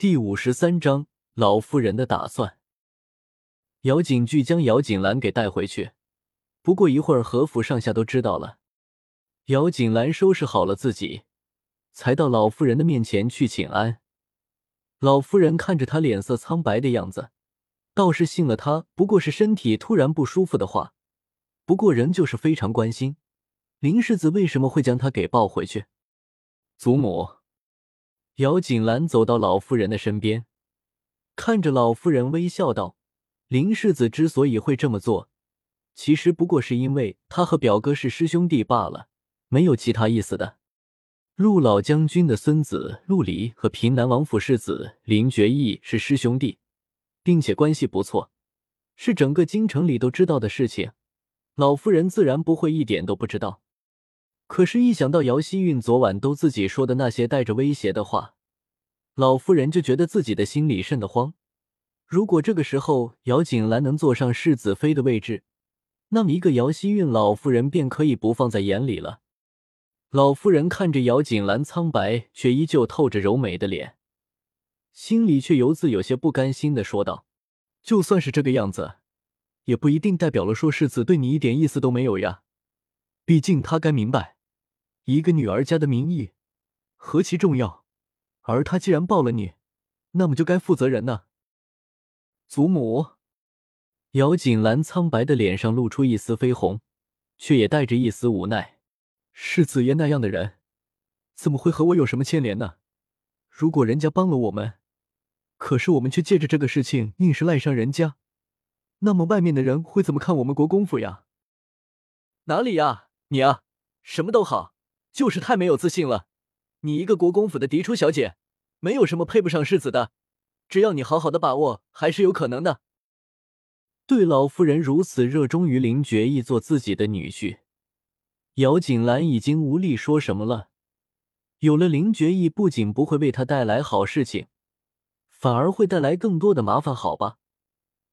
第五十三章老夫人的打算。姚景巨将姚景兰给带回去，不过一会儿，何府上下都知道了。姚景兰收拾好了自己，才到老夫人的面前去请安。老夫人看着他脸色苍白的样子，倒是信了他不过是身体突然不舒服的话，不过仍旧是非常关心林世子为什么会将他给抱回去。祖母。姚锦兰走到老夫人的身边，看着老夫人微笑道：“林世子之所以会这么做，其实不过是因为他和表哥是师兄弟罢了，没有其他意思的。陆老将军的孙子陆离和平南王府世子林觉义是师兄弟，并且关系不错，是整个京城里都知道的事情，老夫人自然不会一点都不知道。”可是，一想到姚希韵昨晚都自己说的那些带着威胁的话，老夫人就觉得自己的心里瘆得慌。如果这个时候姚锦兰能坐上世子妃的位置，那么一个姚希韵，老夫人便可以不放在眼里了。老夫人看着姚锦兰苍白却依旧透着柔美的脸，心里却由自有些不甘心的说道：“就算是这个样子，也不一定代表了说世子对你一点意思都没有呀。毕竟他该明白。”一个女儿家的名义何其重要，而他既然抱了你，那么就该负责人呢。祖母，姚锦兰苍白的脸上露出一丝绯红，却也带着一丝无奈。世子爷那样的人，怎么会和我有什么牵连呢？如果人家帮了我们，可是我们却借着这个事情硬是赖上人家，那么外面的人会怎么看我们国公府呀？哪里呀，你啊，什么都好。就是太没有自信了，你一个国公府的嫡出小姐，没有什么配不上世子的，只要你好好的把握，还是有可能的。对老夫人如此热衷于林觉意做自己的女婿，姚锦兰已经无力说什么了。有了林觉意，不仅不会为他带来好事情，反而会带来更多的麻烦，好吧？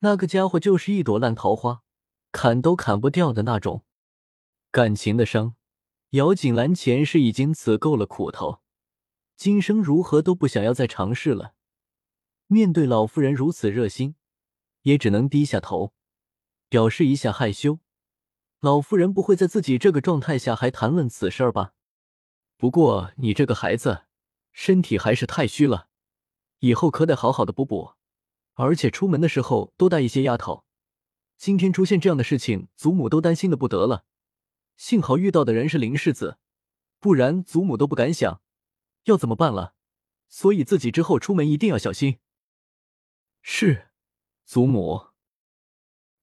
那个家伙就是一朵烂桃花，砍都砍不掉的那种，感情的伤。姚锦兰前世已经此够了苦头，今生如何都不想要再尝试了。面对老夫人如此热心，也只能低下头，表示一下害羞。老夫人不会在自己这个状态下还谈论此事吧？不过你这个孩子身体还是太虚了，以后可得好好的补补，而且出门的时候多带一些丫头。今天出现这样的事情，祖母都担心的不得了。幸好遇到的人是林世子，不然祖母都不敢想要怎么办了。所以自己之后出门一定要小心。是，祖母。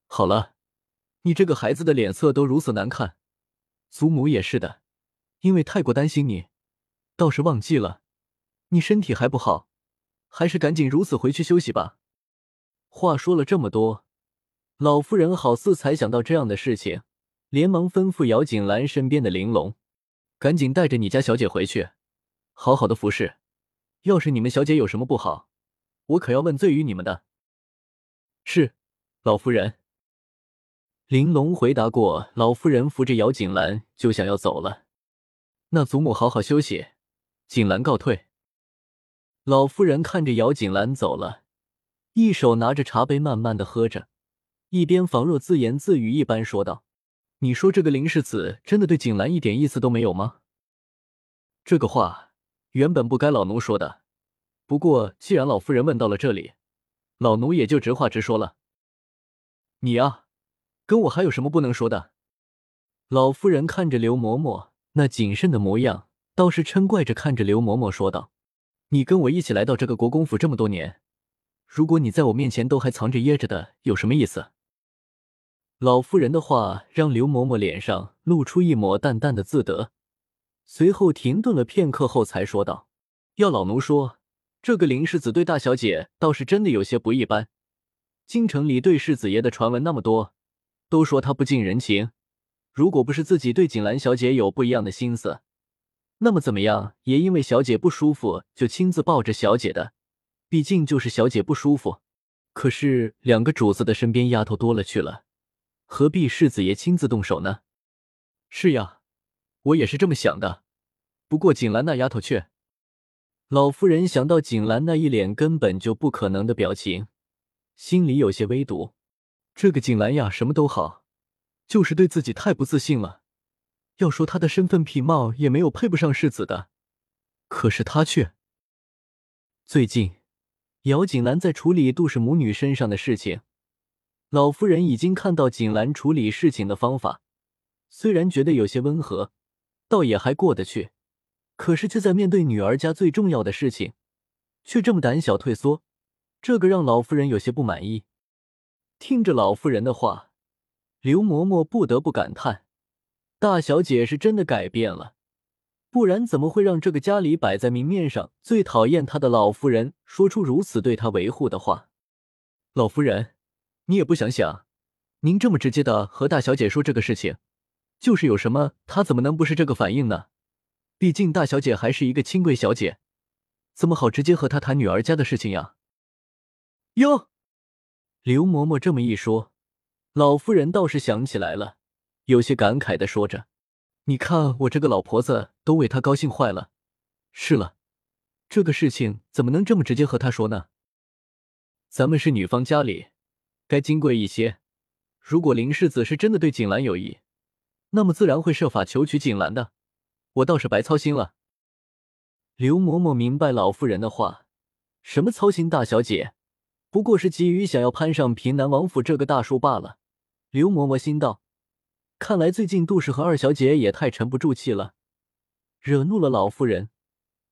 好了，你这个孩子的脸色都如此难看，祖母也是的，因为太过担心你，倒是忘记了，你身体还不好，还是赶紧如此回去休息吧。话说了这么多，老夫人好似才想到这样的事情。连忙吩咐姚锦兰身边的玲珑：“赶紧带着你家小姐回去，好好的服侍。要是你们小姐有什么不好，我可要问罪于你们的。”是，老夫人。玲珑回答过。老夫人扶着姚锦兰就想要走了。那祖母好好休息，锦兰告退。老夫人看着姚锦兰走了，一手拿着茶杯慢慢的喝着，一边仿若自言自语一般说道。你说这个林世子真的对景兰一点意思都没有吗？这个话原本不该老奴说的，不过既然老夫人问到了这里，老奴也就直话直说了。你呀，跟我还有什么不能说的？老夫人看着刘嬷嬷那谨慎的模样，倒是嗔怪着看着刘嬷嬷说道：“你跟我一起来到这个国公府这么多年，如果你在我面前都还藏着掖着的，有什么意思？”老夫人的话让刘嬷嬷脸上露出一抹淡淡的自得，随后停顿了片刻后才说道：“要老奴说，这个林世子对大小姐倒是真的有些不一般。京城里对世子爷的传闻那么多，都说他不近人情。如果不是自己对锦兰小姐有不一样的心思，那么怎么样也因为小姐不舒服就亲自抱着小姐的。毕竟就是小姐不舒服，可是两个主子的身边丫头多了去了。”何必世子爷亲自动手呢？是呀，我也是这么想的。不过锦兰那丫头却……老夫人想到景兰那一脸根本就不可能的表情，心里有些微堵。这个景兰呀，什么都好，就是对自己太不自信了。要说她的身份品貌也没有配不上世子的，可是她却……最近，姚景兰在处理杜氏母女身上的事情，老夫人已经看到景兰处理事情的方法，虽然觉得有些温和，倒也还过得去。可是却在面对女儿家最重要的事情，却这么胆小退缩，这个让老夫人有些不满意。听着老夫人的话，刘嬷嬷不得不感叹：大小姐是真的改变了，不然怎么会让这个家里摆在明面上最讨厌她的老夫人说出如此对她维护的话？老夫人，你也不想想，您这么直接的和大小姐说这个事情，就是有什么，她怎么能不是这个反应呢？毕竟大小姐还是一个亲贵小姐，怎么好直接和她谈女儿家的事情呀？哟，刘嬷嬷这么一说，老夫人倒是想起来了，有些感慨的说着：“你看我这个老婆子都为她高兴坏了。是了，这个事情怎么能这么直接和她说呢？咱们是女方家里，该金贵一些。如果林世子是真的对景兰有意，那么自然会设法求娶景兰的。”我倒是白操心了。刘嬷嬷明白老妇人的话，什么操心大小姐，不过是急于想要攀上平南王府这个大树罢了。刘嬷嬷心道：看来最近杜氏和二小姐也太沉不住气了，惹怒了老夫人，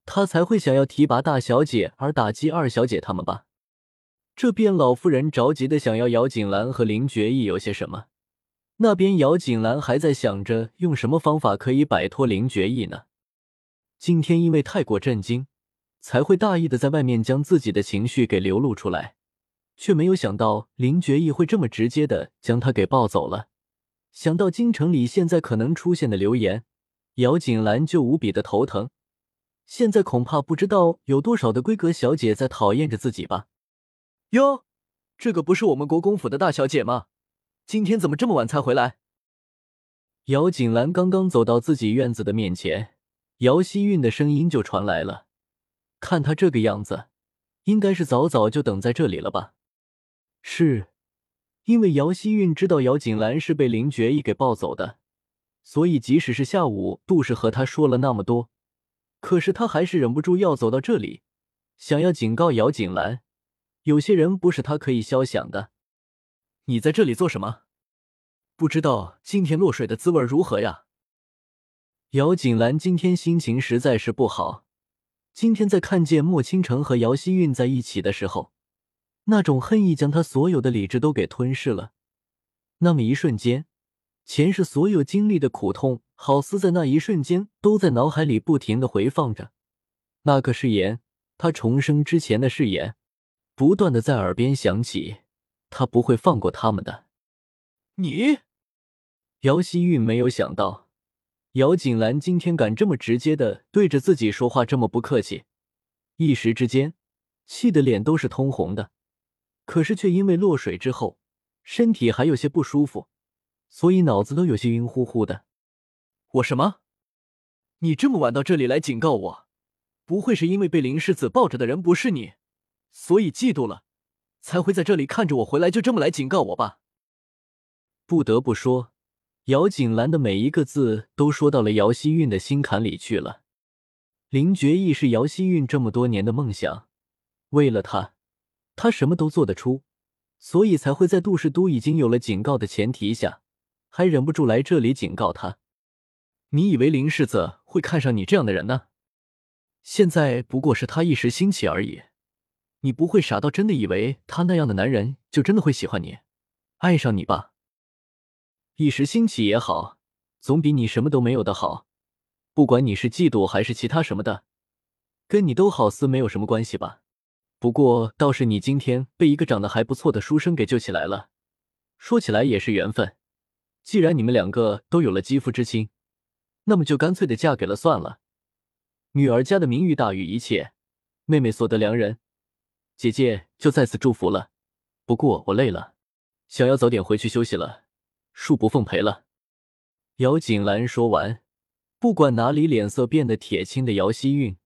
她才会想要提拔大小姐而打击二小姐他们吧？这边老夫人着急的想要姚锦兰和林觉意有些什么。那边姚锦兰还在想着用什么方法可以摆脱林觉意呢？今天因为太过震惊，才会大意的在外面将自己的情绪给流露出来，却没有想到林觉意会这么直接的将他给抱走了。想到京城里现在可能出现的流言，姚锦兰就无比的头疼。现在恐怕不知道有多少的闺阁小姐在讨厌着自己吧？哟，这个不是我们国公府的大小姐吗？今天怎么这么晚才回来？姚锦兰刚刚走到自己院子的面前，姚希韵的声音就传来了。看他这个样子，应该是早早就等在这里了吧？是，因为姚希韵知道姚锦兰是被林觉意给抱走的，所以即使是下午杜氏和他说了那么多，可是他还是忍不住要走到这里，想要警告姚锦兰，有些人不是他可以消想的。你在这里做什么？不知道今天落水的滋味如何呀？姚锦兰今天心情实在是不好。今天在看见莫倾城和姚希韵在一起的时候，那种恨意将他所有的理智都给吞噬了。那么一瞬间，前世所有经历的苦痛，好似在那一瞬间都在脑海里不停的回放着。那个誓言，他重生之前的誓言，不断的在耳边响起。他不会放过他们的。你，姚希韵没有想到，姚锦兰今天敢这么直接的对着自己说话，这么不客气，一时之间气得脸都是通红的。可是却因为落水之后，身体还有些不舒服，所以脑子都有些晕乎乎的。我什么？你这么晚到这里来警告我，不会是因为被林世子抱着的人不是你，所以嫉妒了？才会在这里看着我回来，就这么来警告我吧。不得不说，姚锦兰的每一个字都说到了姚希韵的心坎里去了。林觉意是姚希韵这么多年的梦想，为了他，他什么都做得出，所以才会在杜氏都已经有了警告的前提下，还忍不住来这里警告他。你以为林世子会看上你这样的人呢？现在不过是他一时兴起而已。你不会傻到真的以为他那样的男人就真的会喜欢你、爱上你吧？一时兴起也好，总比你什么都没有的好。不管你是嫉妒还是其他什么的，跟你都好似没有什么关系吧？不过倒是你今天被一个长得还不错的书生给救起来了，说起来也是缘分。既然你们两个都有了肌肤之亲，那么就干脆的嫁给了算了。女儿家的名誉大于一切，妹妹所得良人。姐姐就再次祝福了，不过我累了，想要早点回去休息了，恕不奉陪了。姚锦兰说完，不管哪里脸色变得铁青的姚希韵，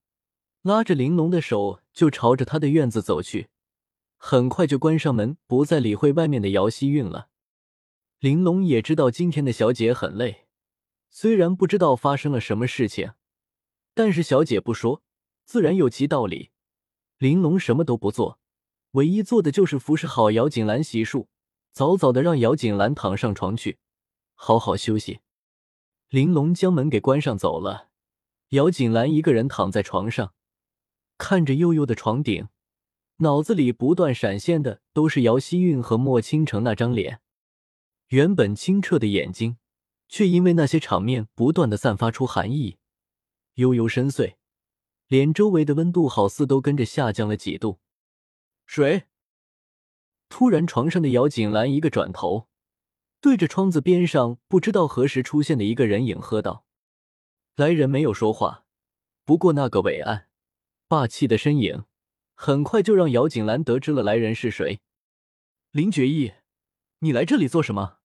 拉着玲珑的手就朝着她的院子走去，很快就关上门，不再理会外面的姚希韵了。玲珑也知道今天的小姐很累，虽然不知道发生了什么事情，但是小姐不说，自然有其道理。玲珑什么都不做，唯一做的就是服侍好姚锦兰洗漱，早早的让姚锦兰躺上床去，好好休息。玲珑将门给关上走了，姚锦兰一个人躺在床上。看着悠悠的床顶，脑子里不断闪现的都是姚希韵和莫倾城那张脸。原本清澈的眼睛，却因为那些场面不断的散发出寒意，悠悠深邃，脸周围的温度好似都跟着下降了几度。水！突然，床上的姚锦兰一个转头，对着窗子边上不知道何时出现的一个人影喝道：“来人！”没有说话，不过那个伟岸。霸气的身影，很快就让姚锦兰得知了来人是谁。林觉义，你来这里做什么？